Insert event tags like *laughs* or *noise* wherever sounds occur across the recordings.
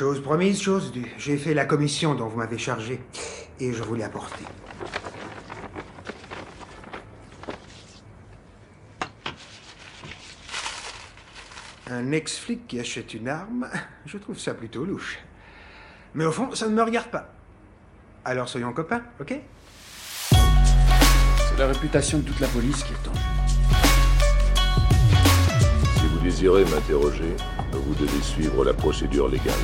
Chose promise, chose due. J'ai fait la commission dont vous m'avez chargé et je vous l'ai apportée. Un ex-flic qui achète une arme, je trouve ça plutôt louche. Mais au fond, ça ne me regarde pas. Alors soyons copains, ok? C'est la réputation de toute la police qui est en jeu. Si vous désirez m'interroger, vous devez suivre la procédure légale.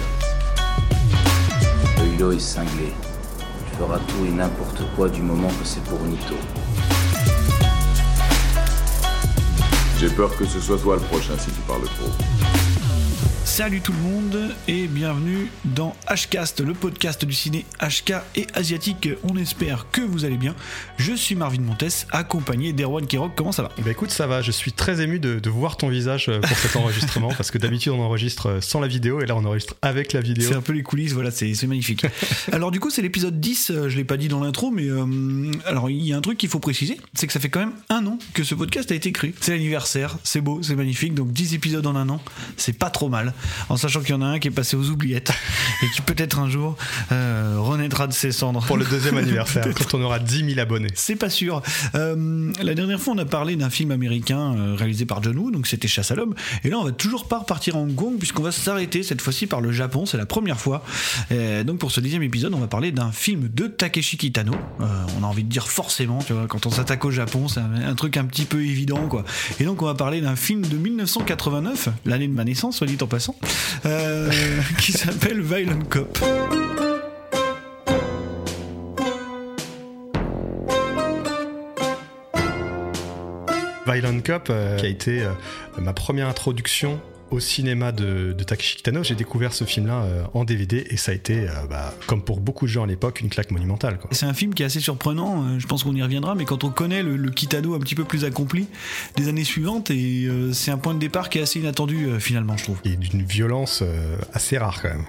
Le Hilo est cinglé. Il fera tout et n'importe quoi du moment que c'est pour Nito. J'ai peur que ce soit toi le prochain si tu parles trop. Salut tout le monde et bienvenue dans Hcast, le podcast du ciné HK et asiatique. On espère que vous allez bien. Je suis Marvin Montes, accompagné d'Erwan Kirok. Comment ça va? Bah écoute, ça va. Je suis très ému de, de voir ton visage euh, pour cet *laughs* enregistrement parce que d'habitude on enregistre euh, sans la vidéo et là on enregistre avec la vidéo. C'est un peu les coulisses, voilà, c'est magnifique. *laughs* alors du coup, c'est l'épisode 10, euh, je l'ai pas dit dans l'intro, mais euh, alors il y a un truc qu'il faut préciser, c'est que ça fait quand même un an que ce podcast a été créé. C'est l'anniversaire, c'est beau, c'est magnifique, donc 10 épisodes en un an, c'est pas trop mal. En sachant qu'il y en a un qui est passé aux oubliettes *laughs* et qui peut-être un jour euh, renaîtra de ses cendres. Pour le deuxième *laughs* anniversaire, quand on aura 10 000 abonnés. C'est pas sûr. Euh, la dernière fois, on a parlé d'un film américain euh, réalisé par John Woo, donc c'était Chasse à l'homme. Et là, on va toujours pas repartir à Hong Kong, puisqu'on va s'arrêter cette fois-ci par le Japon. C'est la première fois. Et donc, pour ce dixième épisode, on va parler d'un film de Takeshi Kitano. Euh, on a envie de dire forcément, tu vois, quand on s'attaque au Japon, c'est un, un truc un petit peu évident, quoi. Et donc, on va parler d'un film de 1989, l'année de ma naissance, soit dit en passant, euh, *laughs* qui s'appelle Violent Cop. Violent Cop, euh, qui a été euh, ma première introduction au cinéma de, de Takeshi Kitano. J'ai découvert ce film-là euh, en DVD et ça a été, euh, bah, comme pour beaucoup de gens à l'époque, une claque monumentale. C'est un film qui est assez surprenant, euh, je pense qu'on y reviendra, mais quand on connaît le, le Kitano un petit peu plus accompli des années suivantes, et c'est un point de départ qui est assez inattendu finalement, je trouve. Et d'une violence assez rare quand même.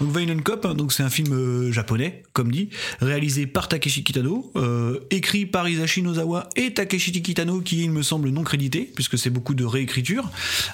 Donc Violent Cop, hein, donc c'est un film euh, japonais, comme dit, réalisé par Takeshi Kitano, euh, écrit par Hisashi Nozawa et Takeshi Kitano, qui il me semble non crédité, puisque c'est beaucoup de réécriture.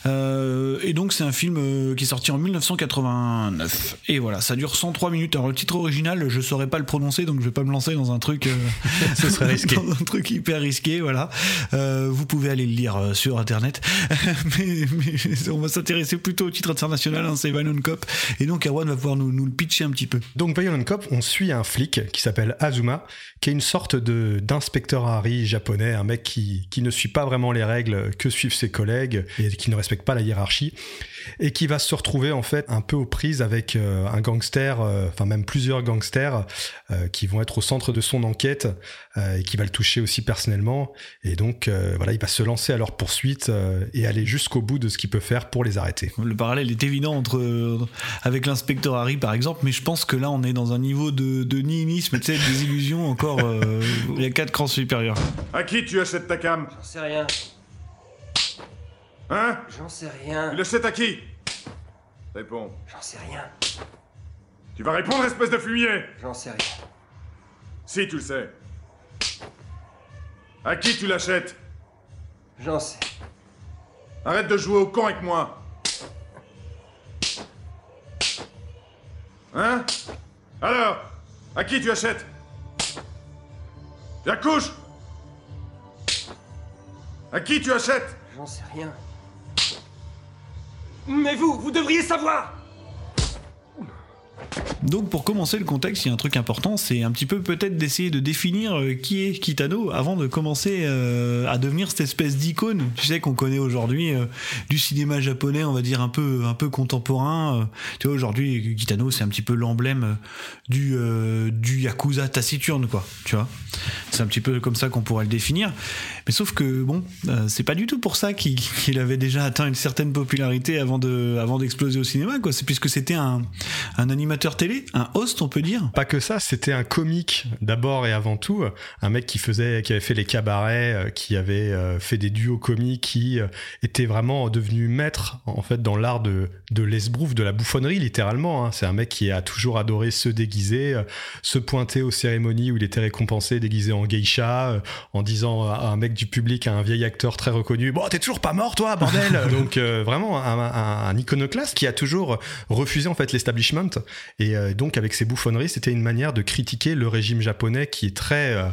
Euh, et donc c'est un film qui est sorti en 1989. Et voilà, ça dure 103 minutes. Alors le titre original, je saurais pas le prononcer, donc je vais pas me lancer dans un truc, *laughs* Ce serait risqué. *laughs* dans un truc hyper risqué, voilà. Vous pouvez aller le lire sur internet, *laughs* mais, mais on va s'intéresser plutôt au titre international, hein, c'est Violent Cop. Et donc Erwan va pouvoir nous, nous le pitcher un petit peu. Donc Violent Cop, on suit un flic qui s'appelle Azuma, qui est une sorte de d'inspecteur Harry japonais, un mec qui, qui ne suit pas vraiment les règles que suivent ses collègues et qui ne respecte pas la hiérarchie, et qui va se retrouver en fait un peu aux prises avec euh, un gangster, euh, enfin même plusieurs gangsters euh, qui vont être au centre de son enquête euh, et qui va le toucher aussi personnellement. Et donc euh, voilà, il va se lancer à leur poursuite euh, et aller jusqu'au bout de ce qu'il peut faire pour les arrêter. Le parallèle est évident entre euh, avec l'inspecteur Harry par exemple, mais je pense que là on est dans un niveau de, de nihilisme, tu sais, des illusions encore. euh, Il y a quatre crans supérieurs. À qui tu achètes ta cam? J'en sais rien. Hein? J'en sais rien. Tu l'achètes à qui? Réponds. J'en sais rien. Tu vas répondre, espèce de fumier? J'en sais rien. Si, tu le sais. À qui tu l'achètes? J'en sais. Arrête de jouer au con avec moi Hein Alors À qui tu achètes? Tu accouches À qui tu achètes? J'en sais rien. Mais vous, vous devriez savoir Donc pour commencer le contexte, il y a un truc important, c'est un petit peu peut-être d'essayer de définir euh, qui est Kitano avant de commencer euh, à devenir cette espèce d'icône, tu sais qu'on connaît aujourd'hui euh, du cinéma japonais, on va dire un peu un peu contemporain. tu vois aujourd'hui Kitano c'est un petit peu l'emblème du du yakuza taciturne quoi, tu vois. C'est un petit peu comme ça qu'on pourrait le définir. Mais sauf que bon, c'est pas du tout pour ça qu'il avait déjà atteint une certaine popularité avant de avant d'exploser au cinéma quoi. C'est puisque c'était un animateur animateur un host, on peut dire? Pas que ça, c'était un comique d'abord et avant tout, un mec qui faisait, qui avait fait les cabarets, euh, qui avait euh, fait des duos comiques, qui euh, était vraiment devenu maître en fait dans l'art de de l'esbrouf, de la bouffonnerie littéralement. hein. C'est un mec qui a toujours adoré se déguiser, se pointer aux cérémonies où il était récompensé déguisé en geisha, en disant à un mec du public, à un vieil acteur très reconnu, bon t'es toujours pas mort toi bordel. *laughs* Donc euh, vraiment un, un, un iconoclaste qui a toujours refusé en fait l'establishment et euh, donc avec ses bouffonneries, c'était une manière de critiquer le régime japonais qui est très euh,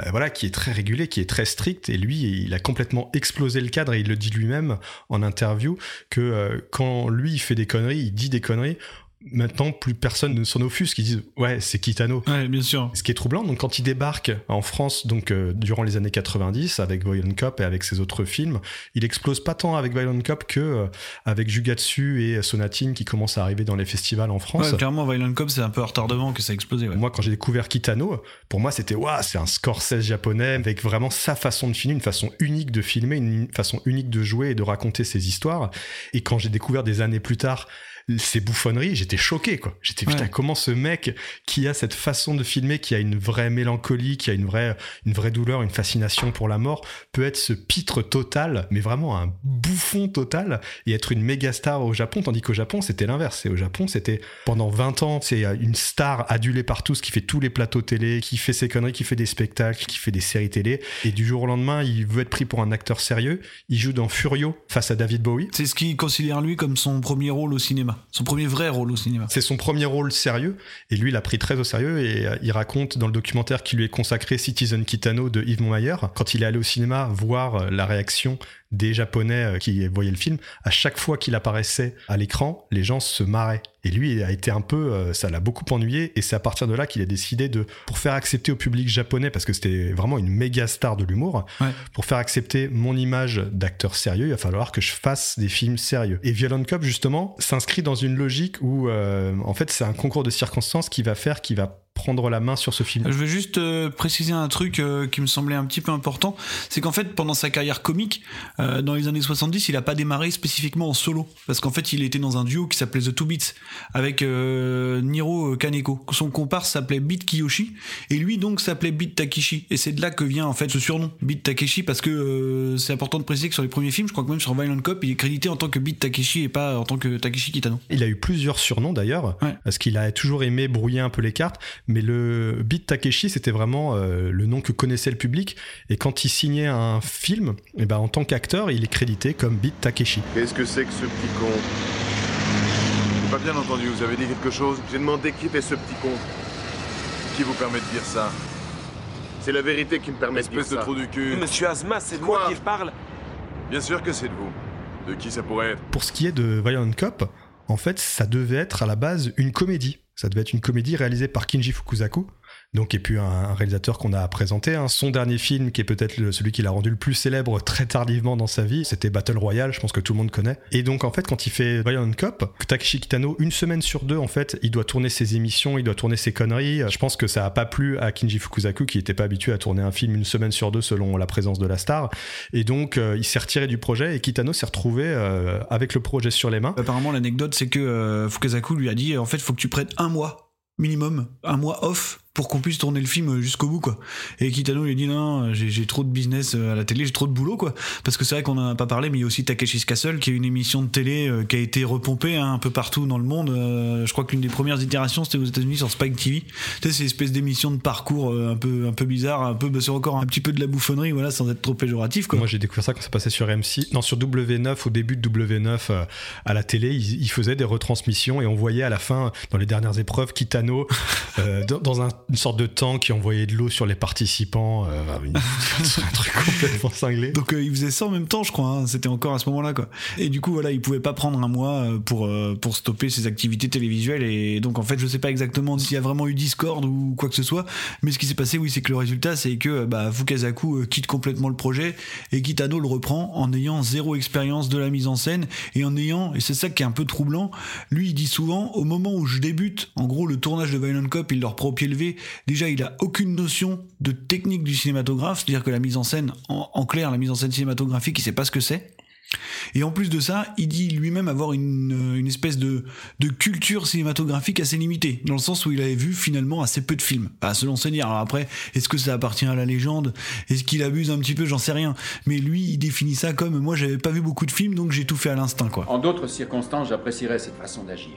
euh, voilà, qui est très régulé, qui est très strict. Et lui il a complètement explosé le cadre. Et il le dit lui-même en interview que quand lui il fait des conneries, il dit des conneries Maintenant, plus personne ne s'en offusque. Ils disent, ouais, c'est Kitano. Ouais, bien sûr. Ce qui est troublant, donc quand il débarque en France, donc euh, durant les années 90, avec Violent Cop et avec ses autres films, il explose pas tant avec Violent Cop que euh, avec Jugatsu et Sonatine qui commencent à arriver dans les festivals en France. Ouais, clairement, Violent Cop, c'est un peu retardement que ça a explosé. Ouais. Moi, quand j'ai découvert Kitano, pour moi, c'était waouh, c'est un Scorsese japonais avec vraiment sa façon de filmer, une façon unique de filmer, une façon unique de jouer et de raconter ses histoires. Et quand j'ai découvert des années plus tard ces bouffonneries, j'étais choqué, quoi. J'étais, putain, Ouais. comment ce mec qui a cette façon de filmer, qui a une vraie mélancolie, qui a une vraie, une vraie douleur, une fascination pour la mort, peut être ce pitre total, mais vraiment un bouffon total, et être une méga star au Japon, tandis qu'au Japon, c'était l'inverse. Et au Japon, c'était pendant 20 ans, c'est euh, une star adulée par tous, qui fait tous les plateaux télé, qui fait ses conneries, qui fait des spectacles, qui fait des séries télé, et du jour au lendemain, il veut être pris pour un acteur sérieux. Il joue dans Furio face à David Bowie. C'est ce qu'il considère lui comme son premier rôle au cinéma. Son premier vrai rôle au cinéma. C'est son premier rôle sérieux et lui il l'a pris très au sérieux et euh, il raconte dans le documentaire qui lui est consacré Citizen Kitano de Yves Montmayer quand il est allé au cinéma voir euh, la réaction des japonais euh, qui voyaient le film à chaque fois qu'il apparaissait à l'écran les gens se marraient et lui a été un peu euh, ça l'a beaucoup ennuyé et c'est à partir de là qu'il a décidé de pour faire accepter au public japonais parce que c'était vraiment une méga star de l'humour Ouais. pour faire accepter mon image d'acteur sérieux, il va falloir que je fasse des films sérieux. Et Violent Cop, justement, s'inscrit dans une logique où, euh, en fait, c'est un concours de circonstances qui va faire, qui va prendre la main sur ce film. Je veux juste euh, préciser un truc euh, qui me semblait un petit peu important, c'est qu'en fait pendant sa carrière comique, euh, dans les années 70, il a pas démarré spécifiquement en solo, parce qu'en fait il était dans un duo qui s'appelait The Two Beats avec euh, Niro Kaneko. Son comparse s'appelait Beat Kiyoshi et lui donc s'appelait Beat Takeshi. Et c'est de là que vient en fait ce surnom Beat Takeshi parce que euh, c'est important de préciser que sur les premiers films, je crois que même sur Violent Cop, il est crédité en tant que Beat Takeshi et pas en tant que Takeshi Kitano. Il a eu plusieurs surnoms d'ailleurs, Ouais. parce qu'il a toujours aimé brouiller un peu les cartes, mais le Beat Takeshi, c'était vraiment euh, le nom que connaissait le public. Et quand il signait un film, et ben, en tant qu'acteur, il est crédité comme Beat Takeshi. Qu'est-ce que c'est que ce petit con? Pas bien entendu, vous avez dit quelque chose J'ai demandé qui était ce petit con. Qui vous permet de dire ça? C'est la vérité qui me permet de dire Espèce de ça. trou du cul. Monsieur Asma, c'est de moi qui parle. Bien sûr que c'est de vous. De qui ça pourrait être? Pour ce qui est de Violent Cop, en fait, ça devait être à la base une comédie. Ça devait être une comédie réalisée par Kinji Fukusaku, donc et puis un, un réalisateur qu'on a présenté. hein. Son dernier film, qui est peut-être celui qui l'a rendu le plus célèbre très tardivement dans sa vie, c'était Battle Royale. Je pense que tout le monde connaît. Et donc en fait, quand il fait Violent Cop, Takeshi Kitano, une semaine sur deux, en fait, il doit tourner ses émissions, il doit tourner ses conneries. Je pense que ça a pas plu à Kinji Fukusaku, qui était pas habitué à tourner un film une semaine sur deux selon la présence de la star. Et donc euh, il s'est retiré du projet et Kitano s'est retrouvé euh, avec le projet sur les mains. Apparemment, l'anecdote, c'est que euh, Fukasaku lui a dit en fait, faut que tu prêtes un mois minimum, un mois off pour qu'on puisse tourner le film jusqu'au bout quoi. Et Kitano lui dit non, j'ai trop de business euh, à la télé, j'ai trop de boulot quoi. Parce que c'est vrai qu'on en a pas parlé, mais il y a aussi Takeshi's Castle qui est une émission de télé euh, qui a été repompée hein, un peu partout dans le monde. Euh, je crois que l'une des premières itérations c'était aux États-Unis sur Spike TV. Tu sais, c'est espèce d'émission de parcours euh, un peu un peu bizarre, un peu bah, c'est encore un petit peu de la bouffonnerie voilà, sans être trop péjoratif quoi. Moi, j'ai découvert ça quand ça passait sur M6, non, sur W9, au début de W9, euh, à la télé, ils, ils faisaient des retransmissions et on voyait à la fin, dans les dernières épreuves, Kitano, euh, dans un- une sorte de tank qui envoyait de l'eau sur les participants. euh, *laughs* un truc complètement cinglé. Donc euh, il faisait ça en même temps, je crois. hein. C'était encore à ce moment-là, quoi. Et du coup, voilà, il pouvait pas prendre un mois euh, pour euh, pour stopper ses activités télévisuelles. Et donc, en fait, je sais pas exactement s'il y a vraiment eu Discord ou quoi que ce soit. Mais ce qui s'est passé, oui, c'est que le résultat, c'est que bah, Fukasaku euh, quitte complètement le projet et Kitano le reprend en ayant zéro expérience de la mise en scène et en ayant, et c'est ça qui est un peu troublant. Lui, il dit souvent, au moment où je débute, en gros, le tournage de Violent Cop, il leur prend au pied levé. Déjà, il a aucune notion de technique du cinématographe, c'est-à-dire que la mise en scène, en, clair, la mise en scène cinématographique, il sait pas ce que c'est. Et en plus de ça, il dit lui-même avoir une, une espèce de, culture cinématographique assez limitée, dans le sens où il avait vu finalement assez peu de films, à se l'enseigner. Alors après, est-ce que ça appartient à la légende? Est-ce qu'il abuse un petit peu? J'en sais rien. Mais lui, il définit ça comme moi, j'avais pas vu beaucoup de films, donc j'ai tout fait à l'instinct. En d'autres circonstances, j'apprécierais cette façon d'agir.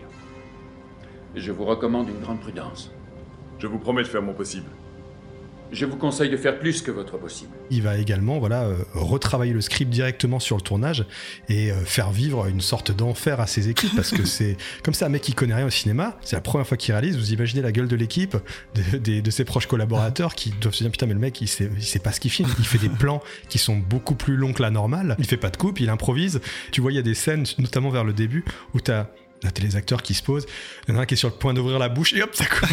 Je vous recommande une grande prudence. Je vous promets de faire mon possible. Je vous conseille de faire plus que votre possible. Il va également voilà, euh, retravailler le script directement sur le tournage et euh, faire vivre une sorte d'enfer à ses équipes parce que *laughs* c'est comme c'est un mec qui connaît rien au cinéma, c'est la première fois qu'il réalise. Vous imaginez la gueule de l'équipe, de, de, de, ses proches collaborateurs qui doivent se dire putain mais le mec il sait, il sait pas ce qu'il filme, il fait des plans qui sont beaucoup plus longs que la normale, il fait pas de coupe, il improvise. Tu vois il y a des scènes notamment vers le début où t'as Là, t'as les acteurs qui se posent. Il y en a un qui est sur le point d'ouvrir la bouche et hop, ça coupe.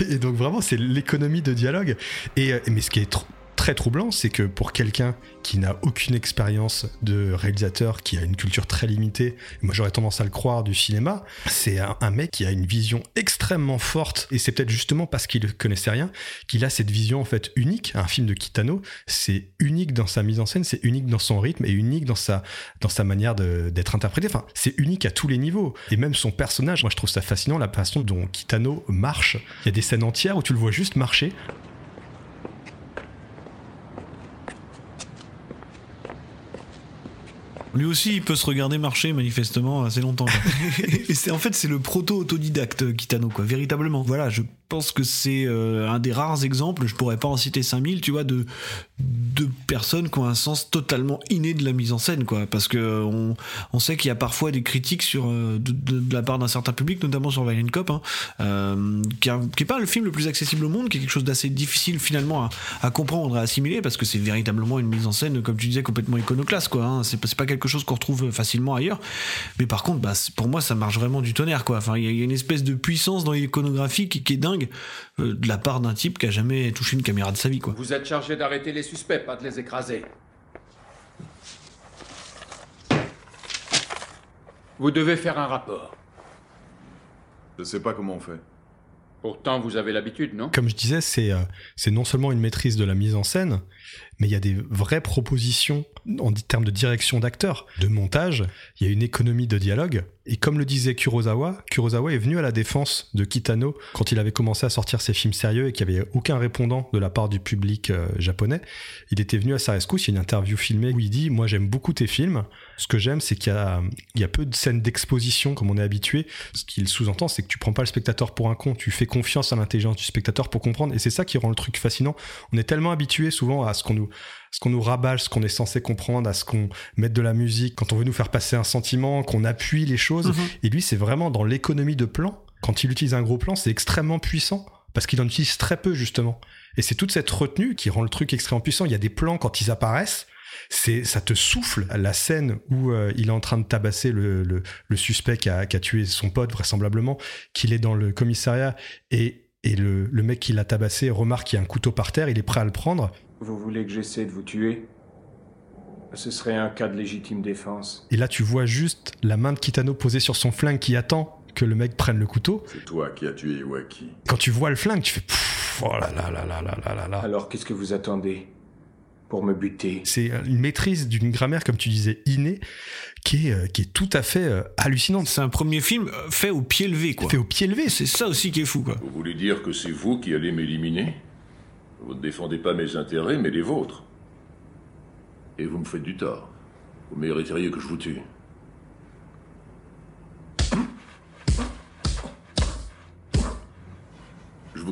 *laughs* et donc, vraiment, c'est l'économie de dialogue. Et, mais ce qui est trop très troublant, c'est que pour quelqu'un qui n'a aucune expérience de réalisateur, qui a une culture très limitée, moi j'aurais tendance à le croire du cinéma, c'est un, mec qui a une vision extrêmement forte, et c'est peut-être justement parce qu'il connaissait rien qu'il a cette vision en fait unique. Un film de Kitano, c'est unique dans sa mise en scène, c'est unique dans son rythme et unique dans sa, dans sa manière d'être interprété. Enfin, c'est unique à tous les niveaux. Et même son personnage, moi je trouve ça fascinant, la façon dont Kitano marche. Il y a des scènes entières où tu le vois juste marcher. Lui aussi, il peut se regarder marcher manifestement assez longtemps. *laughs* et c'est en fait c'est le proto autodidacte Kitano quoi, véritablement. Voilà, je pense que c'est euh, un des rares exemples, je pourrais pas en citer 5000, tu vois, de, de personnes qui ont un sens totalement inné de la mise en scène, quoi. Parce que on, on sait qu'il y a parfois des critiques sur, euh, de, la part d'un certain public, notamment sur Violent Cop, hein, euh, qui, a, qui est pas le film le plus accessible au monde, qui est quelque chose d'assez difficile finalement à, à, comprendre à assimiler, parce que c'est véritablement une mise en scène, comme tu disais, complètement iconoclaste, quoi. Hein. C'est pas quelque chose qu'on retrouve facilement ailleurs. Mais par contre, bah, pour moi, ça marche vraiment du tonnerre, quoi. Enfin, il y, a une espèce de puissance dans l'iconographie qui est dingue euh, de la part d'un type qui a jamais touché une caméra de sa vie, quoi. Vous êtes chargé d'arrêter les suspects, pas de les écraser. Vous devez faire un rapport. Je sais pas comment on fait. Pourtant, vous avez l'habitude, non? Comme je disais, c'est euh, c'est non seulement une maîtrise de la mise en scène, mais il y a des vraies propositions en termes de direction d'acteur, de montage. Il y a une économie de dialogue. Et comme le disait Kurosawa, Kurosawa est venu à la défense de Kitano quand il avait commencé à sortir ses films sérieux et qu'il n'y avait aucun répondant de la part du public euh, japonais. Il était venu à sa. Il y a une interview filmée où il dit Moi, j'aime beaucoup tes films. Ce que j'aime, c'est qu'il y y a peu de scènes d'exposition comme on est habitué. Ce qu'il sous-entend, c'est que tu prends pas le spectateur pour un con. Tu fais confiance à l'intelligence du spectateur pour comprendre. Et c'est ça qui rend le truc fascinant. On est tellement habitué souvent à ce qu'on nous ce qu'on nous rabâche, ce qu'on est censé comprendre, à ce qu'on mette de la musique, quand on veut nous faire passer un sentiment, qu'on appuie les choses. Mmh. Et lui, c'est vraiment dans l'économie de plan. Quand il utilise un gros plan, c'est extrêmement puissant parce qu'il en utilise très peu justement. Et c'est toute cette retenue qui rend le truc extrêmement puissant. Il y a des plans quand ils apparaissent, c'est ça te souffle la scène où euh, il est en train de tabasser le, le, le suspect qui a, qui a, tué son pote vraisemblablement, qu'il est dans le commissariat et et le, le mec qui l'a tabassé remarque qu'il y a un couteau par terre, il est prêt à le prendre. Vous voulez que j'essaie de vous tuer? Ce serait un cas de légitime défense. Et là, tu vois juste la main de Kitano posée sur son flingue qui attend que le mec prenne le couteau. C'est toi qui as tué Iwaki. Quand tu vois le flingue, tu fais pfff, oh là là là là là là là. Alors qu'est-ce que vous attendez pour me buter? C'est une maîtrise d'une grammaire, comme tu disais, innée, qui est, euh, qui est tout à fait euh, hallucinante. C'est un premier film fait au pied levé, quoi. Fait au pied levé. C'est ça aussi qui est fou, quoi. Vous voulez dire que c'est vous qui allez m'éliminer? Vous ne défendez pas mes intérêts, mais les vôtres. Et vous me faites du tort. Vous mériteriez que je vous tue.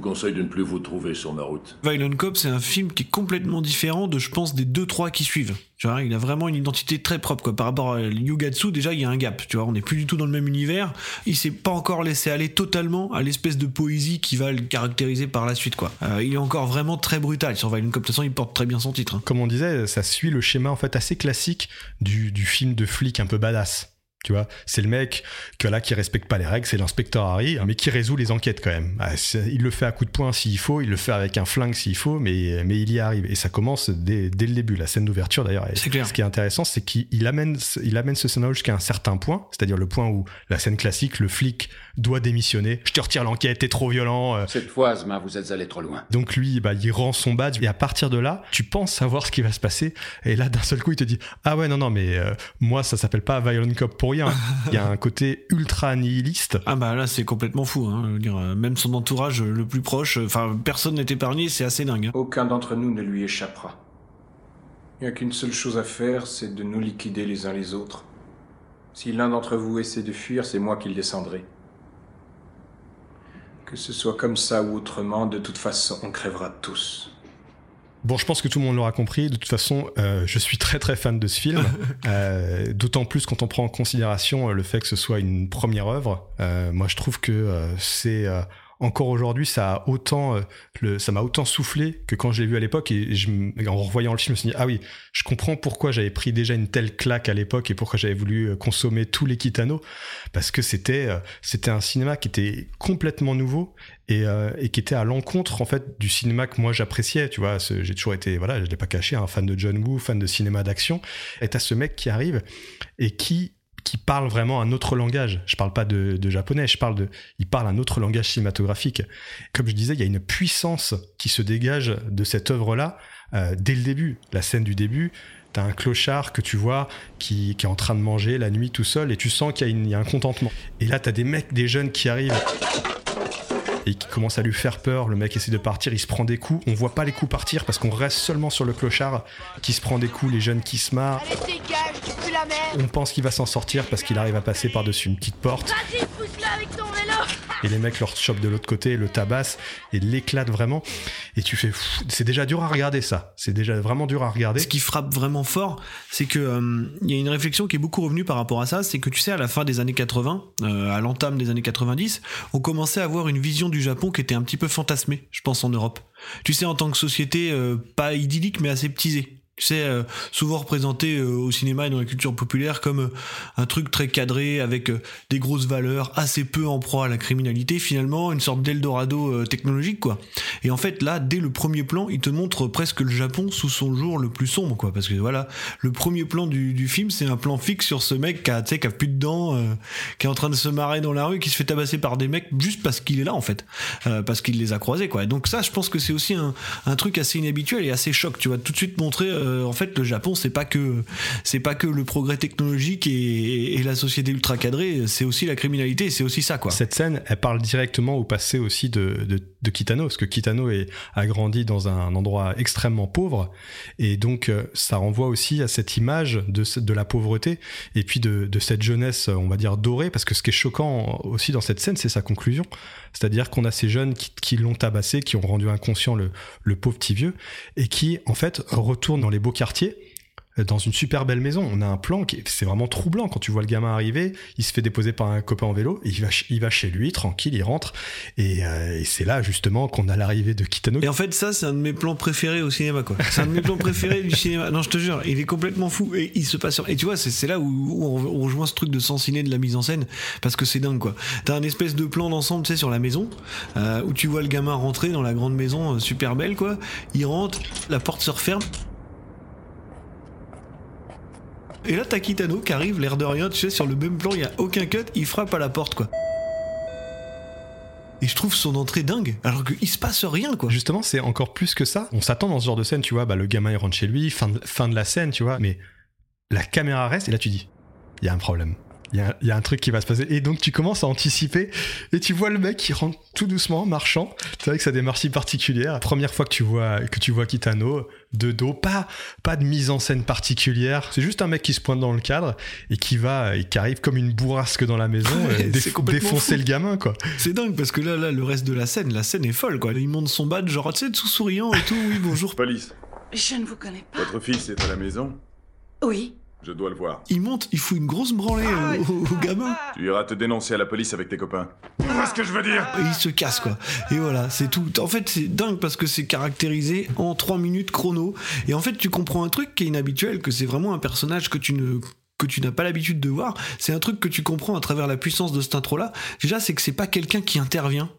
Conseille de ne plus vous trouver sur ma route. Violent Cop, c'est un film qui est complètement différent de, je pense, des deux trois qui suivent. Tu vois, il a vraiment une identité très propre, quoi. Par rapport à Yugatsu, déjà, il y a un gap. Tu vois, on n'est plus du tout dans le même univers. Il s'est pas encore laissé aller totalement à l'espèce de poésie qui va le caractériser par la suite, quoi. Euh, il est encore vraiment très brutal sur Violent Cop. De toute façon, il porte très bien son titre. Hein. Comme on disait, ça suit le schéma, en fait, assez classique du, du film de flic un peu badass Tu vois, c'est le mec que là qui respecte pas les règles, c'est l'inspecteur Harry, mais qui résout les enquêtes quand même. Ah, il le fait à coup de poing s'il faut, il le fait avec un flingue s'il faut, mais, mais il y arrive. Et ça commence dès, dès le début. La scène d'ouverture d'ailleurs. C'est clair. Ce qui est intéressant, c'est qu'il il amène, il amène ce scénario jusqu'à un certain point, c'est-à-dire le point où la scène classique, le flic doit démissionner. Je te retire l'enquête, t'es trop violent. euh, Cette fois, Asma, vous êtes allé trop loin. donc lui, bah, il rend son badge et à partir de là, tu penses savoir ce qui va se passer. Et là, d'un seul coup, il te dit ah ouais non non mais euh, moi ça s'appelle pas Violent Cop pour rien. Il y a un côté ultra nihiliste. Ah bah là c'est complètement fou, hein. Je veux dire, euh, même son entourage le plus proche, euh, enfin personne n'est épargné, c'est assez dingue. hein. Aucun d'entre nous ne lui échappera. Il n'y a qu'une seule chose à faire, c'est de nous liquider les uns les autres. Si l'un d'entre vous essaie de fuir, c'est moi qui le descendrai. Que ce soit comme ça ou autrement, de toute façon, on crèvera tous. Bon, je pense que tout le monde l'aura compris. De toute façon, euh, je suis très très fan de ce film. *laughs* Euh, D'autant plus quand on prend en considération euh, le fait que ce soit une première œuvre. Euh, moi, je trouve que euh, c'est euh, encore aujourd'hui, ça a autant, euh, ça m'a autant soufflé que quand je l'ai vu à l'époque. Et je, en revoyant le film, je me suis dit ah oui, je comprends pourquoi j'avais pris déjà une telle claque à l'époque et pourquoi j'avais voulu euh, consommer tous les Kitano parce que c'était euh, c'était un cinéma qui était complètement nouveau et, qui était à l'encontre en fait du cinéma que moi j'appréciais tu vois j'ai toujours été voilà je l'ai pas caché un fan de John Woo fan de cinéma d'action et t'as ce mec qui arrive et qui qui parle vraiment un autre langage. Je parle pas de, japonais, je parle de, il parle un autre langage cinématographique. Comme je disais, il y a une puissance qui se dégage de cette œuvre-là euh, dès le début. La scène du début, t'as un clochard que tu vois qui, est en train de manger la nuit tout seul et tu sens qu'il y, a un contentement. Et là, t'as des mecs, des jeunes qui arrivent et qui commencent à lui faire peur. Le mec essaie de partir, il se prend des coups. On voit pas les coups partir parce qu'on reste seulement sur le clochard qui se prend des coups, les jeunes qui se marrent. On pense qu'il va s'en sortir parce qu'il arrive à passer par-dessus une petite porte Vas-y, pousse-la avec ton vélo et les mecs leur chopent de l'autre côté, le tabassent et l'éclatent vraiment. Et tu fais, c'est déjà dur à regarder ça. C'est déjà vraiment dur à regarder. Ce qui frappe vraiment fort, c'est que euh, il y a une réflexion qui est beaucoup revenue par rapport à ça, c'est que tu sais à la fin des années 80, euh, à l'entame des années 90, on commençait à avoir une vision du Japon qui était un petit peu fantasmée, je pense en Europe. Tu sais en tant que société euh, pas idyllique mais aseptisée. Sais, euh, souvent représenté euh, au cinéma et dans la culture populaire comme euh, un truc très cadré avec euh, des grosses valeurs, assez peu en proie à la criminalité, finalement une sorte d'Eldorado technologique quoi. Et en fait là, dès le premier plan, il te montre presque le Japon sous son jour le plus sombre quoi, parce que voilà, le premier plan du, film, c'est un plan fixe sur ce mec qui a, tu qui a plus de dents, qui est en train de se marrer dans la rue, qui se fait tabasser par des mecs juste parce qu'il est là en fait, parce qu'il les a croisés quoi. Donc ça, je pense que c'est aussi un, un truc assez inhabituel et assez choc. Tu vas tout de suite montrer, euh, en fait, le Japon, c'est pas que c'est pas que le progrès technologique et, la société ultra cadrée, c'est aussi la criminalité, c'est aussi ça quoi. Cette scène, elle parle directement au passé aussi de, de, Kitano, parce que Kitano a grandi dans un endroit extrêmement pauvre, et donc euh, ça renvoie aussi à cette image de, de la pauvreté, et puis de, de cette jeunesse, on va dire, dorée, parce que ce qui est choquant aussi dans cette scène, c'est sa conclusion. C'est-à-dire qu'on a ces jeunes qui, qui l'ont tabassé, qui ont rendu inconscient le, le pauvre petit vieux, et qui, en fait, retournent dans les beaux quartiers, euh, dans une super belle maison. On a un plan qui c'est vraiment troublant quand tu vois le gamin arriver, il se fait déposer par un copain en vélo, et il va, il va chez lui tranquille, il rentre et, euh, et c'est là justement qu'on a l'arrivée de Kitano. Et en fait, ça, c'est un de mes plans préférés au cinéma, quoi. C'est un de mes plans préférés du cinéma. Non, je te jure, il est complètement fou. Et il se passe. Et tu vois, c'est là où, on, rejoint ce truc de sens ciné de la mise en scène, parce que c'est dingue, quoi. T'as un espèce de plan d'ensemble, tu sais, sur la maison, euh, où tu vois le gamin rentrer dans la grande maison super belle, quoi. Il rentre, la porte se referme. Et là, t'as Kitano qui arrive, l'air de rien, tu sais, sur le même plan, il a aucun cut, il frappe à la porte, quoi. Et je trouve son entrée dingue, alors qu'il se passe rien, quoi. Justement, c'est encore plus que ça. On s'attend dans ce genre de scène, tu vois, bah, le gamin il rentre chez lui, fin de, fin de la scène, tu vois, mais la caméra reste et là tu dis, il y a un problème. Il y, a, y a un truc qui va se passer. Et donc tu commences à anticiper et tu vois le mec qui rentre tout doucement, marchant. C'est vrai que ça démarche si particulière. Première fois que tu vois, que tu vois Kitano, de dos, pas, pas de mise en scène particulière. C'est juste un mec qui se pointe dans le cadre et qui va, et qui arrive comme une bourrasque dans la maison, Ouais, déf- complètement défoncer fou. le gamin, quoi. C'est dingue parce que là, là, le reste de la scène, la scène est folle quoi. Il monte son badge, genre, tu sais, tout souriant et tout, oui, bonjour. Police, Je ne vous connais pas. votre fils est à la maison? Oui. Je dois le voir. Il monte, il fout une grosse branlée au, au- au gamin Tu iras te dénoncer à la police avec tes copains. Tu vois ce que je veux dire? Et il se casse quoi. Et voilà, c'est tout. En fait, c'est dingue parce que c'est caractérisé en 3 minutes chrono. Et en fait, tu comprends un truc qui est inhabituel, que c'est vraiment un personnage que tu ne que tu n'as pas l'habitude de voir. C'est un truc que tu comprends à travers la puissance de cette intro-là. Déjà, c'est que c'est pas quelqu'un qui intervient.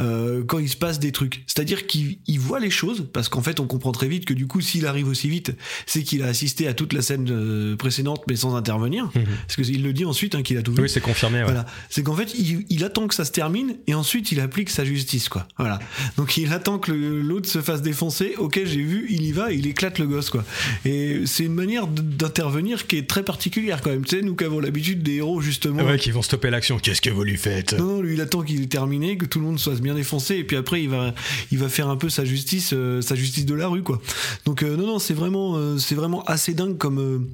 Euh, quand il se passe des trucs. C'est-à-dire qu'il il voit les choses, parce qu'en fait on comprend très vite que du coup s'il arrive aussi vite, c'est qu'il a assisté à toute la scène euh, précédente mais sans intervenir. Mhm. Parce qu'il le dit ensuite hein, qu'il a tout vu. Oui, c'est confirmé. ouais. Voilà. C'est qu'en fait, il, il attend que ça se termine et ensuite il applique sa justice, quoi. Voilà. Donc il attend que l'autre se fasse défoncer. Ok, j'ai vu, il y va, il éclate le gosse, quoi. Et c'est une manière d'intervenir qui est très particulière, quand même. Tu sais, nous qui avons l'habitude des héros, justement. Ouais, qui vont stopper l'action. Qu'est-ce que vous lui faites? Non, non, lui, il attend qu'il est terminé, que tout le monde soit bien défoncé, et puis après, il va, il va faire un peu sa justice, euh, sa justice de la rue, quoi. Donc, euh, non, non, c'est vraiment, euh, c'est vraiment assez dingue comme,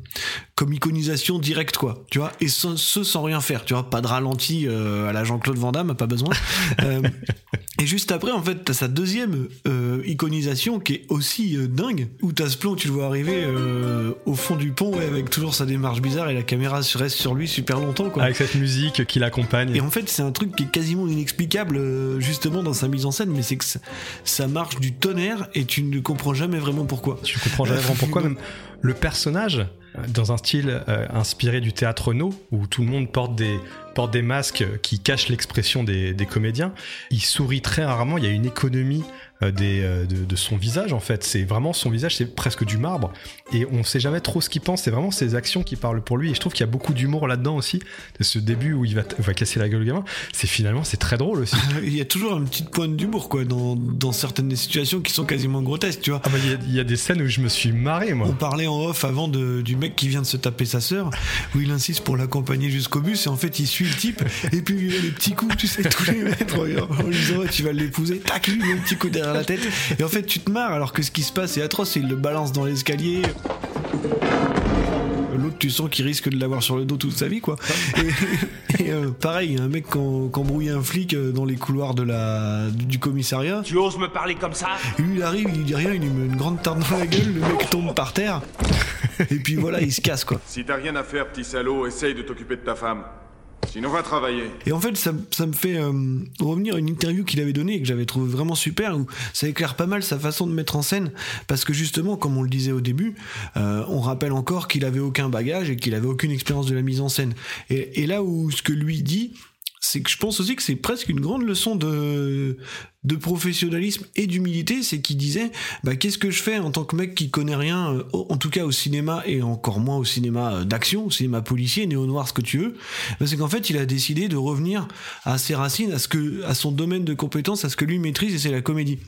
comme iconisation directe, quoi. Tu vois, et ce, ce sans rien faire, tu vois, pas de ralenti à la Jean-Claude Van Damme, pas besoin. *laughs* Et juste après, en fait, t'as sa deuxième euh, iconisation qui est aussi euh, dingue, où t'as ce plan où tu le vois arriver euh, au fond du pont, ouais, avec toujours sa démarche bizarre, et la caméra reste sur lui super longtemps, quoi. Avec cette musique qui l'accompagne. Et en fait, c'est un truc qui est quasiment inexplicable, euh, justement, dans sa mise en scène, mais c'est que ça, ça marche du tonnerre et tu ne comprends jamais vraiment pourquoi. Tu comprends jamais vraiment pourquoi. Même le personnage, dans un style euh, inspiré du théâtre no, où tout le monde porte des, porte des masques qui cachent l'expression des, des comédiens, il sourit très rarement. Il y a une économie des, euh, de, de son visage, en fait. C'est vraiment son visage, c'est presque du marbre. Et on sait jamais trop ce qu'il pense. C'est vraiment ses actions qui parlent pour lui. Et je trouve qu'il y a beaucoup d'humour là-dedans aussi. Ce début où il va, va casser la gueule au gamin. C'est finalement, c'est très drôle aussi. *laughs* Il y a toujours une petite pointe d'humour, quoi, dans, dans certaines des situations qui sont quasiment grotesques, tu vois. Ah bah, il y a- il y, a des scènes où je me suis marré, moi. On parlait en off avant de, du mec qui vient de se taper sa sœur, où il insiste pour l'accompagner jusqu'au bus, et en fait il suit le type, et puis il lui met des petits coups, tu sais, tous les *laughs* mètres, en lui disant tu vas l'épouser, tac, il lui met un petit coup derrière la tête, et en fait tu te marres alors que ce qui se passe est atroce, il le balance dans l'escalier. L'autre, tu sens qu'il risque de l'avoir sur le dos toute sa vie, quoi. Et, et, euh, pareil, un mec qui en- qui embrouille un flic euh, dans les couloirs de la, du commissariat. Tu oses me parler comme ça? Lui, il arrive, il dit rien, il lui met une grande tarte dans la gueule, le mec tombe par terre. Et puis voilà, il se casse, quoi. Si t'as rien à faire, petit salaud, essaye de t'occuper de ta femme. Sinon, va travailler. Et en fait, ça, me fait euh, revenir à une interview qu'il avait donnée et que j'avais trouvé vraiment super, où ça éclaire pas mal sa façon de mettre en scène, parce que justement, comme on le disait au début, euh, on rappelle encore qu'il avait aucun bagage et qu'il avait aucune expérience de la mise en scène. Et là où ce que lui dit, c'est que je pense aussi que c'est presque une grande leçon de, de professionnalisme et d'humilité, c'est qu'il disait bah, qu'est-ce que je fais en tant que mec qui connaît rien, euh, en tout cas au cinéma et encore moins au cinéma euh, d'action, au cinéma policier, néo-noir, ce que tu veux. Bah, c'est qu'en fait, il a décidé de revenir à ses racines, à, ce que, à son domaine de compétence, à ce que lui maîtrise, et c'est la comédie.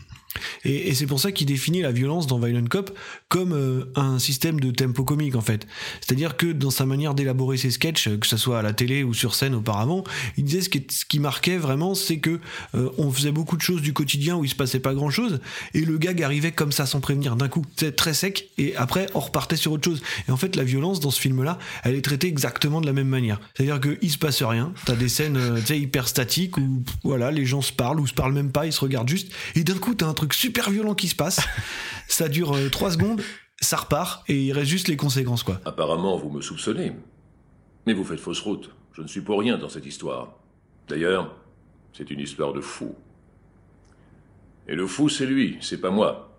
Et, c'est pour ça qu'il définit la violence dans Violent Cop comme euh, un système de tempo comique en fait. C'est-à-dire que dans sa manière d'élaborer ses sketchs, que ce soit à la télé ou sur scène auparavant, il disait ce qui, marquait vraiment, c'est que euh, on faisait beaucoup de choses du quotidien où il se passait pas grand-chose, et le gag arrivait comme ça sans prévenir d'un coup, très sec, et après on repartait sur autre chose. Et en fait, la violence dans ce film-là, elle est traitée exactement de la même manière. C'est-à-dire qu'il se passe rien, t'as des scènes euh, hyper statiques où voilà, les gens se parlent ou se parlent même pas, ils se regardent juste, et d'un coup t'as un truc super violent qui se passe, ça dure 3 secondes, ça repart, et il reste juste les conséquences quoi. Apparemment, vous me soupçonnez. Mais vous faites fausse route. Je ne suis pour rien dans cette histoire. D'ailleurs, c'est une histoire de fou. Et le fou, c'est lui, c'est pas moi.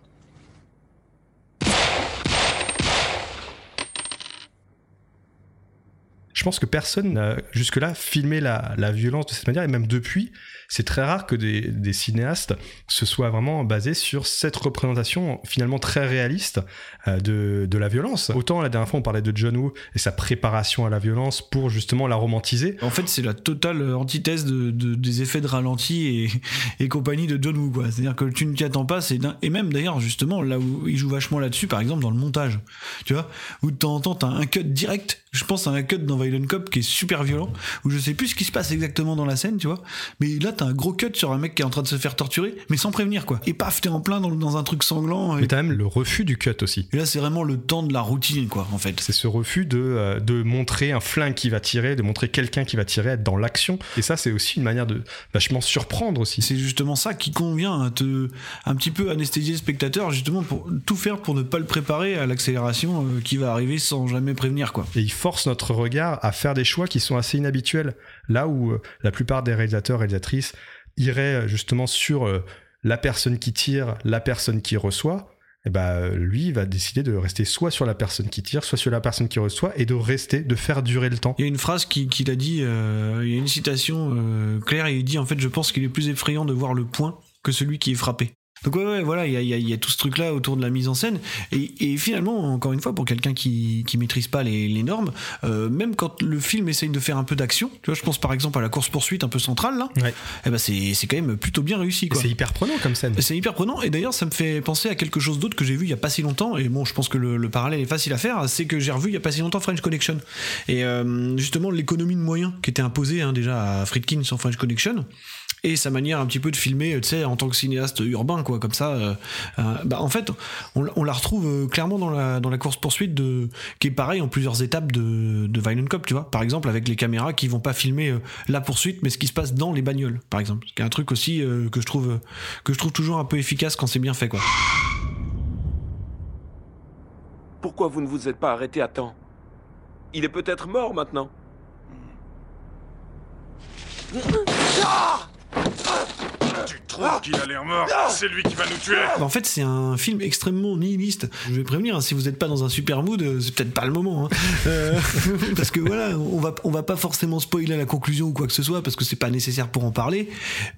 Je pense que personne n'a jusque-là filmé la, violence de cette manière, et même depuis, c'est très rare que des, cinéastes se soient vraiment basés sur cette représentation finalement très réaliste euh, de, la violence. Autant la dernière fois on parlait de John Woo et sa préparation à la violence pour justement la romantiser. En fait, c'est la totale antithèse de, de- des effets de ralenti et, compagnie de John Woo. C'est-à-dire que tu ne t'y attends pas, et même d'ailleurs, justement, là où il joue vachement là-dessus, par exemple, dans le montage, tu vois, où de temps en temps, t'as un cut direct. Je pense à un cut dans Violent Cop qui est super violent, où je sais plus ce qui se passe exactement dans la scène, tu vois, mais là, t'as un gros cut sur un mec qui est en train de se faire torturer, mais sans prévenir, quoi. Et paf, t'es en plein dans, dans un truc sanglant. Et, Mais t'as même le refus du cut aussi. et là, c'est vraiment le temps de la routine, quoi, en fait. C'est ce refus de, euh, de montrer un flingue qui va tirer, de montrer quelqu'un qui va tirer, être dans l'action. Et ça, c'est aussi une manière de vachement surprendre aussi. C'est justement ça qui convient à te un petit peu anesthésier le spectateur, justement pour tout faire pour ne pas le préparer à l'accélération euh, qui va arriver sans jamais prévenir quoi. Et il force notre regard à faire des choix qui sont assez inhabituels. Là où euh, la plupart des réalisateurs, réalisatrices iraient euh, justement sur euh, la personne qui tire, la personne qui reçoit. et bah, lui va décider de rester soit sur la personne qui tire, soit sur la personne qui reçoit, et de rester, de faire durer le temps. Il y a une phrase qu'il qui a dit, il y a une citation claire, il dit en fait, je pense qu'il est plus effrayant de voir le point que celui qui est frappé. Donc ouais, ouais voilà, il y a, y, a, y a, tout ce truc-là autour de la mise en scène. Et, et finalement, encore une fois, pour quelqu'un qui, qui maîtrise pas les, les normes, euh, même quand le film essaye de faire un peu d'action, tu vois, je pense par exemple à la course-poursuite un peu centrale, là, ouais. eh ben c'est, c'est quand même plutôt bien réussi. C'est hyper prenant comme scène. C'est hyper prenant. Et d'ailleurs, ça me fait penser à quelque chose d'autre que j'ai vu il y a pas si longtemps. Et bon, je pense que le, le parallèle est facile à faire. C'est que j'ai revu il y a pas si longtemps French Connection. Et euh, justement, l'économie de moyens qui était imposée hein, déjà à Friedkin sur French Connection et sa manière un petit peu de filmer, tu sais, en tant que cinéaste urbain, quoi, comme ça. Euh, euh, bah, en fait, on, on, la retrouve euh, clairement dans la, dans la course poursuite de, qui est pareil en plusieurs étapes de, de Violent Cop, tu vois. Par exemple, avec les caméras qui vont pas filmer la poursuite, mais ce qui se passe dans les bagnoles, par exemple. Ce qui est un truc aussi euh, que je trouve que je trouve toujours un peu efficace quand c'est bien fait, quoi. Pourquoi vous ne vous êtes pas arrêté à temps? Il est peut-être mort maintenant. Ah tu trouves qu'il a l'air mort C'est lui qui va nous tuer En fait, c'est un film extrêmement nihiliste. Je vais prévenir, hein, si vous n'êtes pas dans un super mood, c'est peut-être pas le moment. Hein. Euh, *laughs* parce que voilà, on va, on va pas forcément spoiler la conclusion ou quoi que ce soit, parce que c'est pas nécessaire pour en parler.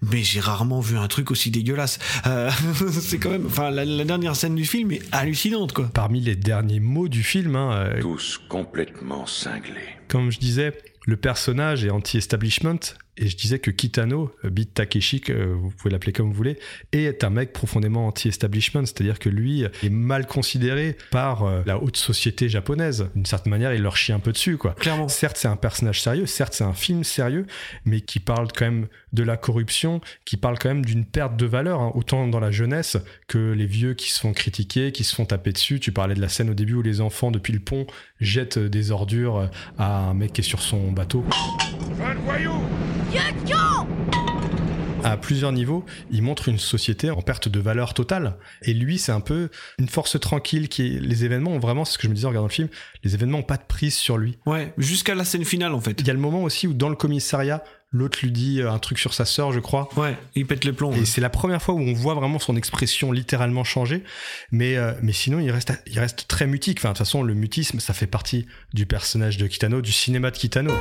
Mais j'ai rarement vu un truc aussi dégueulasse. Euh, *laughs* c'est quand même. Enfin, la, la, dernière scène du film est hallucinante, quoi. Parmi les derniers mots du film. Hein, euh, Tous complètement cinglés. Comme je disais, le personnage est anti-establishment et je disais que Kitano, Beat Takeshi, vous pouvez l'appeler comme vous voulez, est un mec profondément anti-establishment, c'est-à-dire que lui est mal considéré par la haute société japonaise. D'une certaine manière, il leur chie un peu dessus, quoi. Clairement. Certes, c'est un personnage sérieux, certes, c'est un film sérieux, mais qui parle quand même de la corruption, qui parle quand même d'une perte de valeur, hein, autant dans la jeunesse que les vieux qui se font critiquer, qui se font taper dessus. Tu parlais de la scène au début où les enfants, depuis le pont, jettent des ordures à un mec qui est sur son bateau. À plusieurs niveaux, il montre une société en perte de valeur totale. Et lui, c'est un peu une force tranquille qui est... Les événements ont vraiment, c'est ce que je me disais en regardant le film, les événements n'ont pas de prise sur lui. Ouais, jusqu'à la scène finale en fait. Il y a le moment aussi où dans le commissariat, l'autre lui dit un truc sur sa sœur, je crois. Ouais, il pète les plombs. Et ouais. c'est la première fois où on voit vraiment son expression littéralement changer. Mais, euh, mais sinon, il reste, il reste très mutique. Enfin, de toute façon, le mutisme, ça fait partie du personnage de Kitano, du cinéma de Kitano.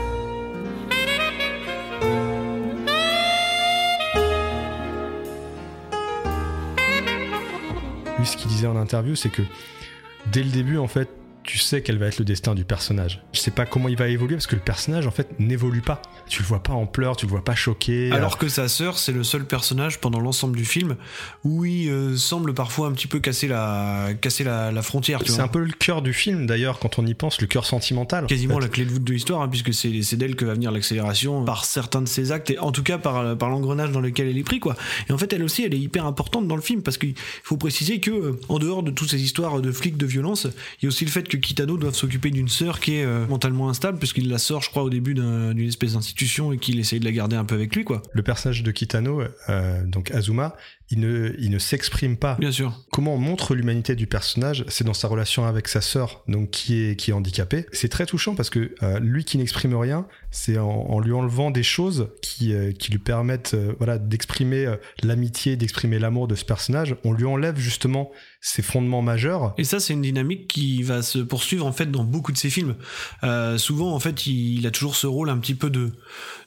Ce qu'il disait en interview, c'est que dès le début, en fait, tu sais quel va être le destin du personnage. Je sais pas comment il va évoluer parce que le personnage en fait n'évolue pas. Tu le vois pas en pleurs, tu le vois pas choqué. Alors que sa sœur, c'est le seul personnage pendant l'ensemble du film où il euh, semble parfois un petit peu casser la, casser la, la frontière. C'est un peu le cœur du film d'ailleurs quand on y pense, le cœur sentimental. Quasiment en fait. la clé de voûte de l'histoire hein, puisque c'est, d'elle que va venir l'accélération par certains de ses actes et en tout cas par, par l'engrenage dans lequel elle est pris quoi. Et en fait elle aussi elle est hyper importante dans le film parce qu'il faut préciser que euh, en dehors de toutes ces histoires de flics de violence, il y a aussi le fait que Kitano doivent s'occuper d'une sœur qui est euh, mentalement instable puisqu'il la sort je crois au début d'un, d'une espèce d'institution et qu'il essaye de la garder un peu avec lui quoi. Le personnage de Kitano euh, donc Azuma il ne, il ne s'exprime pas. Bien sûr. Comment on montre l'humanité du personnage, c'est dans sa relation avec sa sœur, donc qui est, qui est handicapée. C'est très touchant parce que euh, lui qui n'exprime rien, c'est en, en, lui enlevant des choses qui, euh, qui lui permettent euh, voilà, d'exprimer l'amitié, d'exprimer l'amour de ce personnage. On lui enlève justement ses fondements majeurs. Et ça, c'est une dynamique qui va se poursuivre en fait dans beaucoup de ses films. Souvent, en fait, il, il, a toujours ce rôle un petit peu de,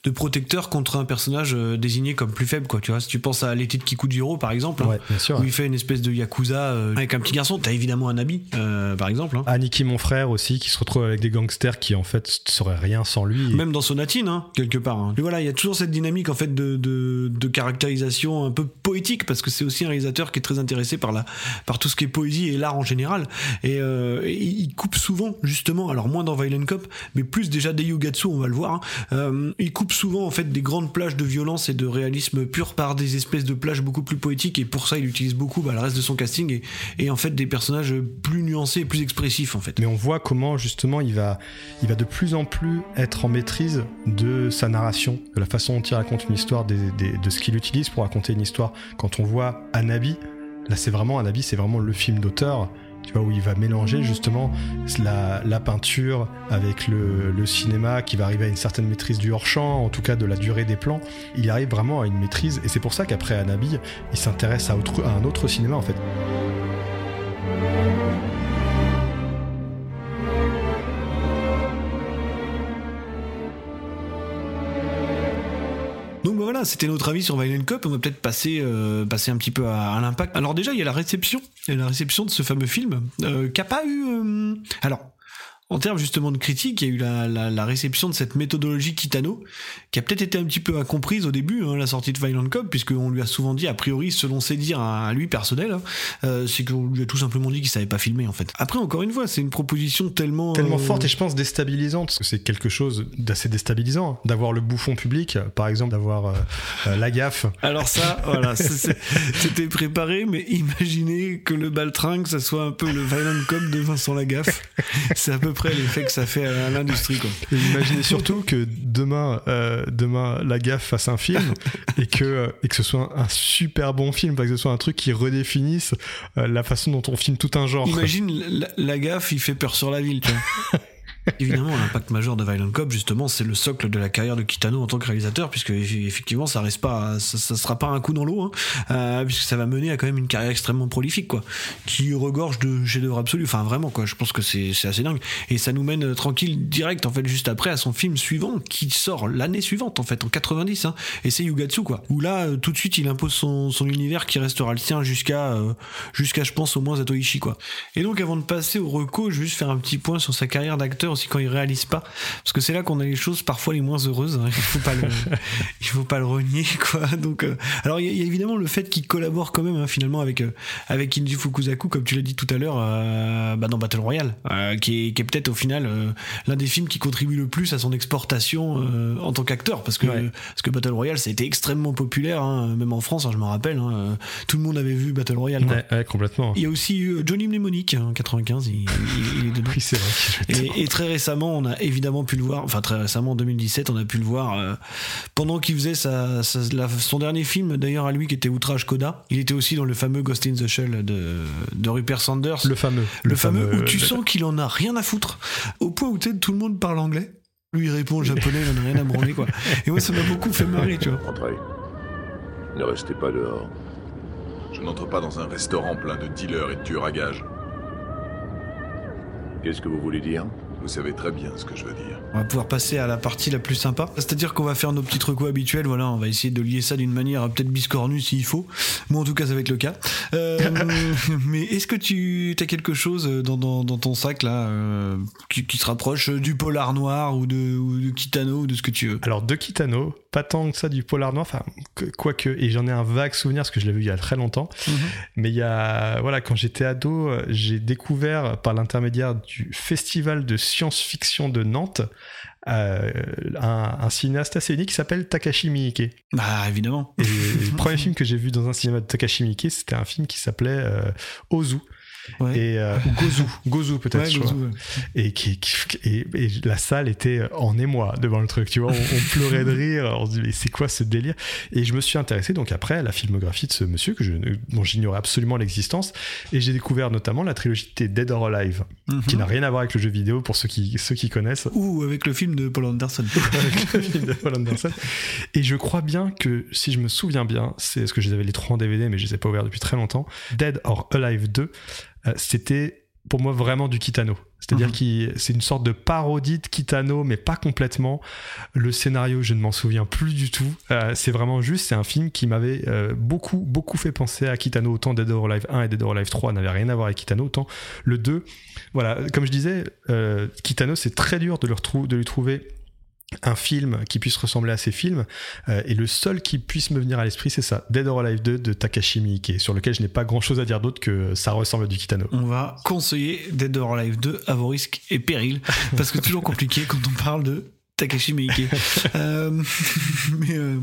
de protecteur contre un personnage désigné comme plus faible, quoi. Tu vois, si tu penses à l'été de Kikujiro, par exemple, ouais, hein, sûr, où il fait une espèce de yakuza euh, avec un petit garçon. T'as évidemment un habit, euh, par exemple. Hein. Aniki, mon frère aussi, qui se retrouve avec des gangsters qui en fait seraient rien sans lui. Même dans Sonatine, hein, quelque part. Hein. Et voilà, il y a toujours cette dynamique en fait de, de, de, caractérisation un peu poétique parce que c'est aussi un réalisateur qui est très intéressé par la par tout ce qui est poésie et l'art en général. Et, euh, il coupe souvent justement, alors moins dans Violent Cop, mais plus déjà des Yugatsu, on va le voir. Euh, il coupe souvent en fait des grandes plages de violence et de réalisme pur par des espèces de plages beaucoup plus poétique et pour ça il utilise beaucoup bah, le reste de son casting et, en fait des personnages plus nuancés et plus expressifs en fait. Mais on voit comment justement il va, de plus en plus être en maîtrise de sa narration, de la façon dont il raconte une histoire, de ce qu'il utilise pour raconter une histoire. Quand on voit Anabi, là c'est vraiment Anabi, c'est vraiment le film d'auteur tu vois, où il va mélanger justement la, peinture avec le, cinéma, qui va arriver à une certaine maîtrise du hors-champ, en tout cas de la durée des plans. Il arrive vraiment à une maîtrise, et c'est pour ça qu'après Anabi, il s'intéresse à un autre cinéma en fait. Voilà, c'était notre avis sur Violent Cop. On va peut-être passer, euh, passer un petit peu à, à l'impact. Alors déjà, il y a la réception, y a la réception de ce fameux film, euh, qui a pas eu. euh, alors. En termes justement de critique, il y a eu la, la, la réception de cette méthodologie Kitano, qui a peut-être été un petit peu incomprise au début, hein, la sortie de Violent Cop, puisqu'on lui a souvent dit, a priori, selon ses dires à, à lui personnel, hein, euh, c'est qu'on lui a tout simplement dit qu'il savait pas filmer en fait. Après, encore une fois, c'est une proposition tellement Tellement euh, forte et je pense déstabilisante, parce que c'est quelque chose d'assez déstabilisant, hein, d'avoir le bouffon public, par exemple, d'avoir euh, euh, la gaffe. Alors ça, *laughs* voilà, c'était préparé, mais imaginez que le baltringue, ça soit un peu le Violent Cop de Vincent Lagaffe. C'est à peu près l'effet que ça fait à l'industrie, imaginez surtout que demain, euh, demain, la gaffe fasse un film *laughs* et que, euh, et que ce soit un, un super bon film, que ce soit un truc qui redéfinisse euh, la façon dont on filme tout un genre. Imagine la, la gaffe, il fait peur sur la ville, tu vois. *laughs* Évidemment, l'impact majeur de Violent Cop, justement, c'est le socle de la carrière de Kitano en tant que réalisateur, puisque eff- effectivement, ça reste pas, ça, sera pas un coup dans l'eau, hein, euh, puisque ça va mener à quand même une carrière extrêmement prolifique, quoi, qui regorge de chefs-d'œuvre absolus. Enfin, vraiment, quoi. Je pense que c'est assez dingue, et ça nous mène euh, tranquille direct, en fait, juste après, à son film suivant, qui sort l'année suivante, en fait, en 90, hein, et c'est Yugatsu, quoi. Où là, euh, tout de suite, il impose son, univers qui restera le sien jusqu'à, jusqu'à, je pense, au moins Zatoichi, quoi. Et donc, avant de passer au reco, je vais juste faire un petit point sur sa carrière d'acteur aussi quand il réalise pas, parce que c'est là qu'on a les choses parfois les moins heureuses. hein. Il faut pas le, *laughs* il faut pas le renier, quoi. Donc, euh, alors il y, a- il y a évidemment le fait qu'il collabore quand même hein, finalement avec euh, avec Inji Fukuzaku, comme tu l'as dit tout à l'heure, euh, bah, dans Battle Royale, euh, qui est, qui est peut-être au final l'un des films qui contribue le plus à son exportation en tant qu'acteur, parce que Ouais. parce que Battle Royale, ça a été extrêmement populaire, hein, même en France, je me rappelle. tout le monde avait vu Battle Royale. quoi. Ouais, ouais, complètement. Il y a aussi eu Johnny Mnemonic en 95, il, il- il est dedans. Oui, c'est vrai. qu'il joue Et, et très récemment, on a évidemment pu le voir, enfin très récemment en 2017, on a pu le voir euh, pendant qu'il faisait sa, sa- la- son dernier film, d'ailleurs à lui qui était Outrage Coda. Il était aussi dans le fameux Ghost in the Shell de, de Rupert Sanders. Le fameux. Le fameux où tu le- sens qu'il en a rien à foutre, au point où tout le monde parle anglais. Lui il répond en japonais, il en a rien à branler quoi. Et moi ça m'a beaucoup fait marrer, tu vois. Entrez. Ne restez pas dehors. Je n'entre pas dans un restaurant plein de dealers et de tueurs à gages. Qu'est-ce que vous voulez dire? Vous savez très bien ce que je veux dire. On va pouvoir passer à la partie la plus sympa. C'est-à-dire qu'on va faire nos petits recos habituels. Voilà, on va essayer de lier ça d'une manière peut-être biscornue s'il faut. Moi, en tout cas, ça va être le cas. Euh, *laughs* mais est-ce que tu as quelque chose dans, dans, dans ton sac là euh, qui, qui se rapproche du polar noir ou de, ou de Kitano ou de ce que tu veux? Alors, de Kitano, pas tant que ça du polar noir, enfin, quoique, et j'en ai un vague souvenir parce que je l'ai vu il y a très longtemps. Mais il y a, voilà, quand j'étais ado, euh, j'ai découvert par l'intermédiaire du Festival de science-fiction de Nantes euh, un, un cinéaste assez unique qui s'appelle Takashi Miike. Bah évidemment. Et le *laughs* premier film que j'ai vu dans un cinéma de Takashi Miike, c'était un film qui s'appelait euh, Ozu. Ouais. Et, euh, ou Gozu, Gozu peut-être. Ouais. Et, qui, qui- et, et la salle était en émoi devant le truc, tu vois. On, on pleurait de rire. On se dit, mais c'est quoi ce délire? Et je me suis intéressé donc après à la filmographie de ce monsieur que je, dont j'ignorais absolument l'existence. Et j'ai découvert notamment la trilogie des Dead or Alive, Mhm. qui n'a rien à voir avec le jeu vidéo pour ceux qui, ceux qui connaissent. Ou avec le film de Paul Anderson. *laughs* avec le film de Paul Anderson. Et je crois bien que, si je me souviens bien, c'est ce que j'avais les trois en DVD, mais je les ai pas ouverts depuis très longtemps. Dead or Alive 2, euh, c'était pour moi vraiment du Kitano. C'est-à-dire Mhm. que c'est une sorte de parodie de Kitano, mais pas complètement. Le scénario, je ne m'en souviens plus du tout. Euh, c'est vraiment juste, c'est un film qui m'avait euh, beaucoup, beaucoup fait penser à Kitano. Autant Dead or Alive 1 et Dead or Alive 3 n'avaient rien à voir avec Kitano, autant le 2. Voilà, comme je disais, euh, Kitano, c'est très dur de, le retrou- de lui trouver un film qui puisse ressembler à ces films euh, et le seul qui puisse me venir à l'esprit c'est ça Dead or Alive 2 de Takashi Miike sur lequel je n'ai pas grand chose à dire d'autre que ça ressemble à du Kitano. On va conseiller Dead or Alive 2 à vos risques et périls, parce que toujours compliqué quand on parle de Takashi *laughs* Miike. Euh, *laughs* mais euh,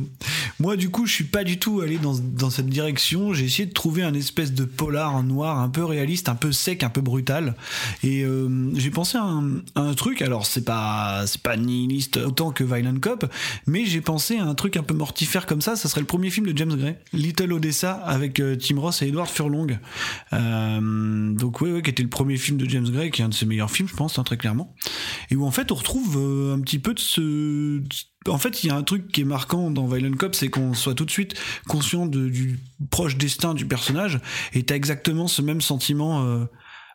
moi, du coup, je suis pas du tout allé dans, dans cette direction. J'ai essayé de trouver un espèce de polar noir un peu réaliste, un peu sec, un peu brutal. Et euh, j'ai pensé à un, à un truc. Alors, c'est pas c'est pas nihiliste autant que Violent Cop, mais j'ai pensé à un truc un peu mortifère comme ça. Ça serait le premier film de James Gray, Little Odessa, avec euh, Tim Ross et Edward Furlong. Euh, donc ouais, ouais, qui était le premier film de James Gray, qui est un de ses meilleurs films, je pense, hein, très clairement. Et où en fait on retrouve euh, un petit peu de en fait, il y a un truc qui est marquant dans Violent Cop, c'est qu'on soit tout de suite conscient du proche destin du personnage, et t'as exactement ce même sentiment. euh,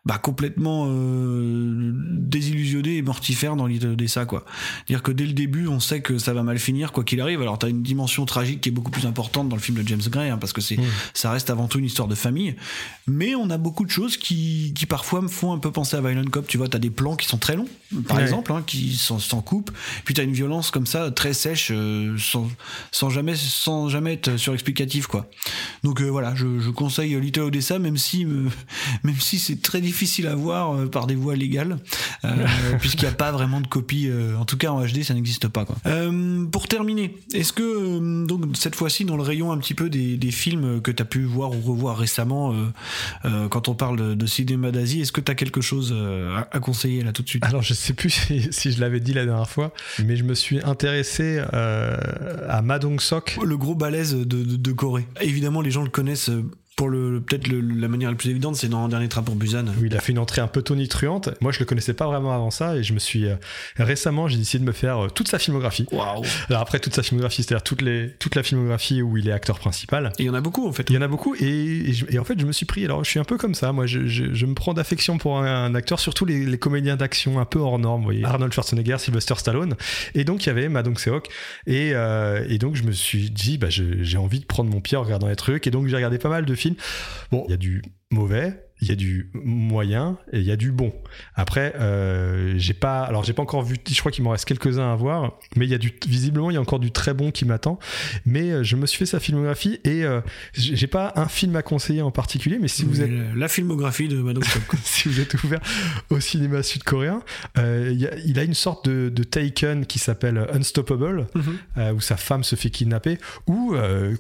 bah, complètement euh, désillusionné et mortifère dans l'idée de ça quoi. Dire que dès le début on sait que ça va mal finir quoi qu'il arrive. Alors t'as une dimension tragique qui est beaucoup plus importante dans le film de James Gray hein, parce que c'est ça reste avant tout une histoire de famille. Mais on a beaucoup de choses qui, qui parfois me font un peu penser à Violent Cop. Tu vois, t'as des plans qui sont très longs par Ouais. exemple hein, qui s'en coupent. Puis t'as une violence comme ça très sèche euh, sans, sans jamais sans jamais être surexplicatif quoi. Donc euh, voilà, je, je conseille Little Odessa même si *laughs* même si c'est très difficile à voir euh, par des voies légales euh, *laughs* puisqu'il n'y a pas vraiment de copie euh, en tout cas en HD ça n'existe pas quoi. Pour terminer, est-ce que donc cette fois-ci dans le rayon un petit peu des, des films que tu as pu voir ou revoir récemment quand on parle de, de cinéma d'Asie, est-ce que tu as quelque chose à, à conseiller là tout de suite? Alors je sais plus *laughs* si, si je l'avais dit la dernière fois, mais je me suis intéressé à Madong Sok. Le gros balèze de, de, de Corée. Évidemment, les gens le connaissent pour le peut-être la manière la plus évidente, c'est dans Dernier train pour Busan. où il a fait une entrée un peu tonitruante. Moi, je le connaissais pas vraiment avant ça et je me suis euh, récemment, j'ai décidé de me faire euh, toute sa filmographie. Waouh Alors après toute sa filmographie, c'est-à-dire toute les toute la filmographie où il est acteur principal. Et il y en a beaucoup en fait. Il y en a beaucoup et, et, je- et en fait, je me suis pris. Alors, je suis un peu comme ça. Moi, je, je- je me prends d'affection pour un, un acteur, surtout les, les comédiens d'action un peu hors norme. Vous voyez, Arnold Schwarzenegger, Sylvester Stallone. Et donc, il y avait Madong Seok. Et, euh, et donc, je me suis dit, bah, j'ai envie de prendre mon pied en regardant les trucs. Et donc, j'ai regardé pas mal de films. Bon, il y a du mauvais. Il y a du moyen et il y a du bon. Après, euh, j'ai pas, alors j'ai pas encore vu. Je crois qu'il m'en reste quelques-uns à voir, mais il y a du, visiblement, il y a encore du très bon qui m'attend. Mais euh, je me suis fait sa filmographie et euh, j'ai pas un film à conseiller en particulier, mais si vous êtes la filmographie de quoi. *laughs* si vous êtes ouvert au cinéma sud-coréen, euh, il a- il a une sorte de, de Taken qui s'appelle Unstoppable, Mhm. euh, où sa femme se fait kidnapper, ou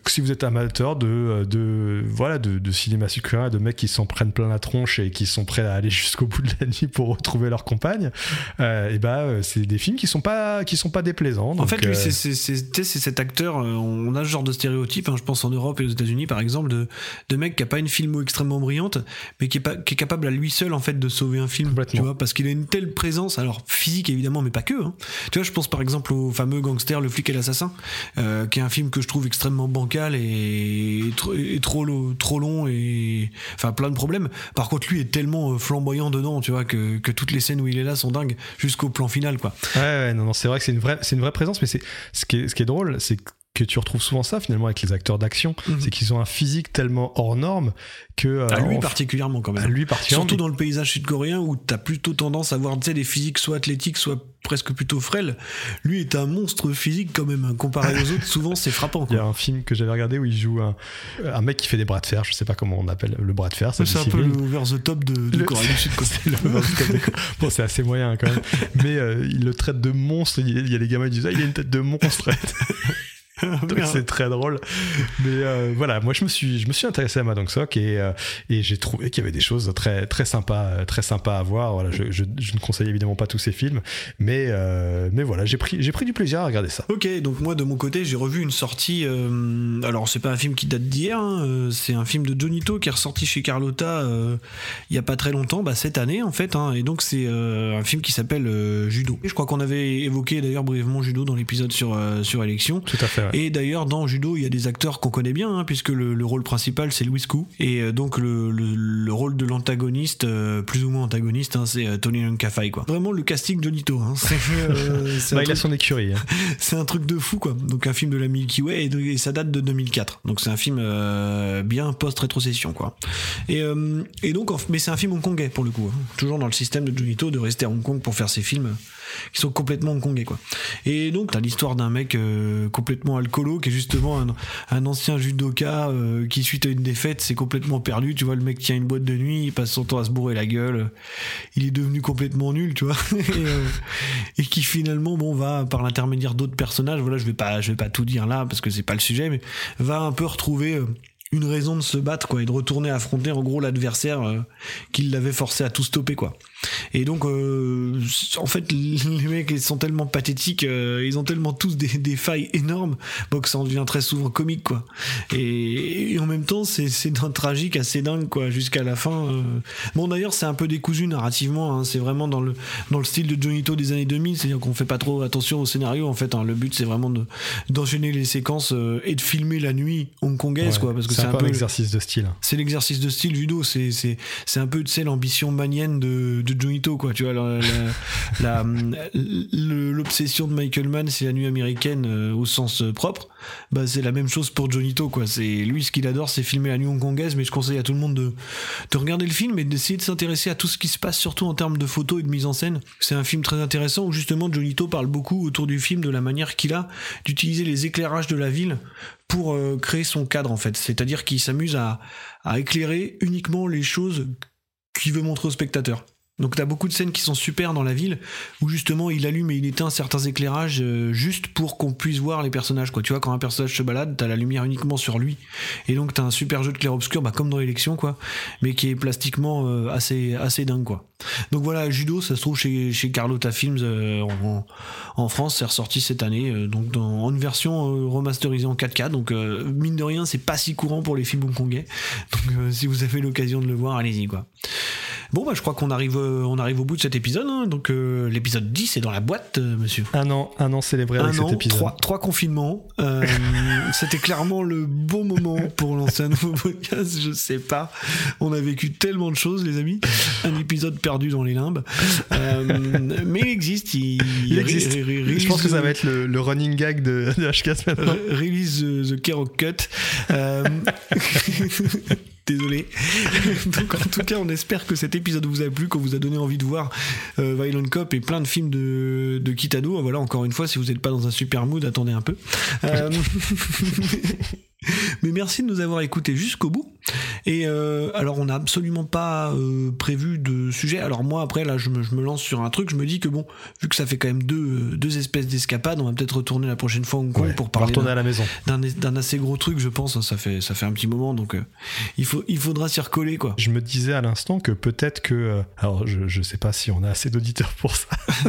si vous êtes amateur de, de, voilà, de, de cinéma sud-coréen, de mecs qui s'en prennent plein la tronche et qui sont prêts à aller jusqu'au bout de la nuit pour retrouver leur compagne, euh, et bah, euh, c'est des films qui sont pas, qui sont pas déplaisants. En fait, lui, euh, c'est- cet acteur. euh, On a ce genre de stéréotype, hein, je pense en Europe et aux États-Unis, par exemple, de, de mec qui a pas une filmo extrêmement brillante, mais qui est, pas, qui est capable à lui seul en fait de sauver un film. Tu vois, parce qu'il a une telle présence, alors physique évidemment, mais pas que. hein. Tu vois, je pense par exemple au fameux gangster, le flic et l'assassin, euh, qui est un film que je trouve extrêmement bancal et, et trop, et trop, trop long et enfin plein de problèmes. Par contre, lui est tellement euh, flamboyant dedans, tu vois, que, que toutes les scènes où il est là sont dingues jusqu'au plan final, quoi. Ouais, ouais, non, non, c'est vrai que c'est une vraie, c'est une vraie présence, mais c'est ce qui est, ce qui est drôle, c'est que tu retrouves souvent ça finalement avec les acteurs d'action, c'est qu'ils ont un physique tellement hors norme que euh, À lui en- particulièrement quand même. à lui particulièrement, Surtout dans le paysage sud-coréen où t'as plutôt tendance à voir des physiques soit athlétiques, soit presque plutôt frêles. Lui est un monstre physique quand même. Comparé aux autres, souvent c'est frappant. *laughs* Il y a un film que j'avais regardé où il joue un, un mec qui fait des bras de fer, je sais pas comment on appelle le bras de fer. C'est un peu le over the top de, de Le- Corée du Sud. *laughs* Bon, c'est assez moyen quand même. Mais euh, il le traite de monstre. Il y a- il y a les gamins qui disent Ah, il a une tête de monstre. *laughs* *laughs* Donc c'est très drôle. Mais euh, voilà, moi je me suis, je me suis intéressé à Madong Sok et, euh, et j'ai trouvé qu'il y avait des choses très, très sympas, très sympas à voir. Voilà, je, je, je ne conseille évidemment pas tous ces films, mais, euh, mais voilà, j'ai pris, j'ai pris du plaisir à regarder ça. Ok, donc moi de mon côté j'ai revu une sortie. alors c'est pas un film qui date d'hier, hein, c'est un film de Jonito qui est ressorti chez Carlotta il y a pas très longtemps, bah, cette année en fait. hein, et donc c'est un film qui s'appelle Judo. Et je crois qu'on avait évoqué d'ailleurs brièvement Judo dans l'épisode sur sur élection. Tout à fait. ouais. Et d'ailleurs, dans Judo, il y a des acteurs qu'on connaît bien, hein, puisque le, le rôle principal, c'est Louis Koo. Et euh, donc, le, le- le rôle de l'antagoniste, euh, plus ou moins antagoniste, hein, c'est euh, Tony Kafai, quoi. Vraiment le casting de Nito. Hein. C'est *laughs* euh, Bah, il a son écurie. hein. *laughs* c'est un truc de fou, quoi. Donc, un film de la Milky Way, et, ça date de 2004. Donc, c'est un film euh, bien post-rétrocession, quoi. Et, euh, et donc, mais c'est un film hongkongais, pour le coup. hein. Toujours dans le système de Jonito de rester à Hong Kong pour faire ses films qui sont complètement hongkongais quoi. Et donc t'as l'histoire d'un mec euh, complètement alcoolo qui est justement un, ancien judoka euh, qui suite à une défaite s'est complètement perdu. Tu vois le mec tient une boîte de nuit, il passe son temps à se bourrer la gueule, il est devenu complètement nul, tu vois. *laughs* et, euh, et qui finalement bon va par l'intermédiaire d'autres personnages, voilà je vais pas je vais pas tout dire là parce que c'est pas le sujet, mais va un peu retrouver une raison de se battre quoi et de retourner affronter en gros l'adversaire qui l'avait forcé à tout stopper quoi et donc euh, en fait les mecs ils sont tellement pathétiques euh, ils ont tellement tous des, des failles énormes bon, que ça en devient très souvent comique quoi et, et en même temps c'est c'est d'un tragique assez dingue quoi jusqu'à la fin euh. bon d'ailleurs c'est un peu décousu narrativement hein, c'est vraiment dans le dans le style de Johnny To des années 2000 c'est à dire qu'on fait pas trop attention au scénario en fait hein. le but c'est vraiment de d'enchaîner les séquences euh, et de filmer la nuit hongkongaise Ouais, quoi parce que c'est c'est un peu un exercice de style. c'est l'exercice de style judo c'est c'est c'est un peu tu sais l'ambition manienne de de Johnny To quoi tu vois *laughs* l'obsession de Michael Mann c'est la nuit américaine euh, au sens euh, propre bah c'est la même chose pour Johnny To quoi c'est lui ce qu'il adore c'est filmer la nuit hongkongaise mais je conseille à tout le monde de de regarder le film et d'essayer de s'intéresser à tout ce qui se passe surtout en termes de photos et de mise en scène c'est un film très intéressant où justement Johnny To parle beaucoup autour du film de la manière qu'il a d'utiliser les éclairages de la ville pour euh, créer son cadre en fait. C'est-à-dire qu'il s'amuse à, à éclairer uniquement les choses qu'il veut montrer au spectateur. Donc t'as beaucoup de scènes qui sont super dans la ville où justement il allume et il éteint certains éclairages euh, juste pour qu'on puisse voir les personnages quoi. Tu vois quand un personnage se balade, t'as la lumière uniquement sur lui et donc t'as un super jeu de clair-obscur bah, comme dans l'élection quoi, mais qui est plastiquement euh, assez assez dingue quoi. Donc voilà judo ça se trouve chez chez Carlotta Films euh, en, en France c'est ressorti cette année euh, donc dans, en une version euh, remasterisée en 4K donc euh, mine de rien c'est pas si courant pour les films hongkongais donc si vous avez l'occasion de le voir allez-y quoi. Bon bah je crois qu'on arrive euh, on arrive au bout de cet épisode hein. donc euh, l'épisode 10 est dans la boîte euh, monsieur. Un an, un an célébré avec Un cet an, épisode. trois, trois confinements. Euh, *laughs* C'était clairement le bon moment pour lancer un nouveau *laughs* podcast. Je sais pas. On a vécu tellement de choses, les amis. Un épisode perdu dans les limbes. Mais il existe. Il, Il existe. Je pense que ça va être le, le running gag de, de HKS the- maintenant. re- Release the, the Kerok Cut. *laughs* Désolé. *laughs* Donc en tout cas, on espère que cet épisode vous a plu, qu'on vous a donné envie de voir euh, Violent Cop et plein de films de, de Kitano. Voilà, encore une fois, si vous n'êtes pas dans un super mood, attendez un peu. Euh, *laughs* Mais merci de nous avoir écoutés jusqu'au bout. Et euh, alors, on n'a absolument pas euh, prévu de sujet. Alors moi, après, là, je me, je me lance sur un truc. Je me dis que bon, vu que ça fait quand même deux, deux espèces d'escapades, on va peut-être retourner la prochaine fois à Hong Kong Ouais, pour parler d'un- assez gros truc, je pense. Ça fait, ça fait un petit moment, donc euh, il, faut, il faudra s'y recoller, quoi. Je me disais à l'instant que peut-être que. euh, alors, je, je sais pas si on a assez d'auditeurs pour ça. *laughs*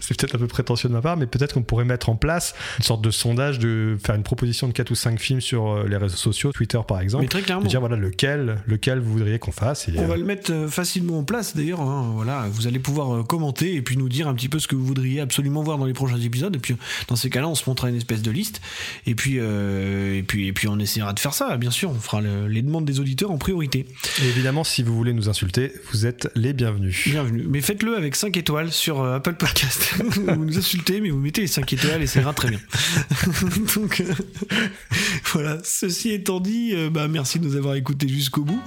C'est peut-être un peu prétentieux de ma part, mais peut-être qu'on pourrait mettre en place une sorte de sondage, de faire une proposition de 4 ou 5 films sur euh, les réseaux sociaux, Twitter par exemple. Mais très clairement. de dire voilà lequel, lequel vous voudriez qu'on fasse. Et, On euh, va le mettre euh, facilement en place d'ailleurs. hein, voilà, vous allez pouvoir euh, commenter et puis nous dire un petit peu ce que vous voudriez absolument voir dans les prochains épisodes. Et puis dans ces cas-là, on se montrera une espèce de liste. Et puis euh, et puis et puis on essaiera de faire ça. Bien sûr, on fera le- les demandes des auditeurs en priorité. et évidemment, si vous voulez nous insulter, vous êtes les bienvenus. Bienvenue. Mais faites-le avec 5 étoiles sur euh, Apple Podcast. *laughs* vous nous insultez, mais vous mettez les 5 étoiles et ça ira très bien. *laughs* Donc euh, *laughs* voilà. Ceci étant dit, euh, bah, merci de nous avoir écoutés jusqu'au bout.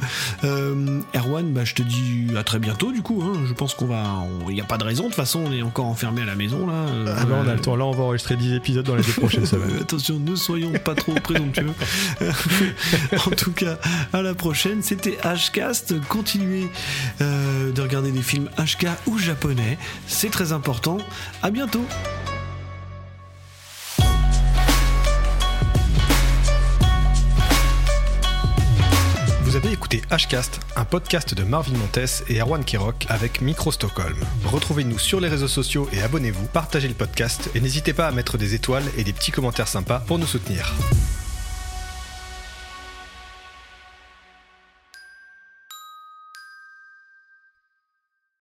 Euh, Erwan, bah, je te dis à très bientôt du coup. hein. Je pense qu'on va. Il n'y a pas de raison. De toute façon, on est encore enfermé à la maison là. Euh, Ah, là, on a le temps. Là, on va enregistrer 10 épisodes dans les deux prochaines *laughs* semaines. Attention, ne soyons pas trop présomptueux. *laughs* en tout cas, à la prochaine. C'était Hcast. Continuez de regarder des films HK ou japonais. C'est très important. À bientôt. Vous avez écouté Hcast, un podcast de Marvin Montes et Erwan Kirok avec Micro Stockholm. Retrouvez-nous sur les réseaux sociaux et abonnez-vous, partagez le podcast et n'hésitez pas à mettre des étoiles et des petits commentaires sympas pour nous soutenir.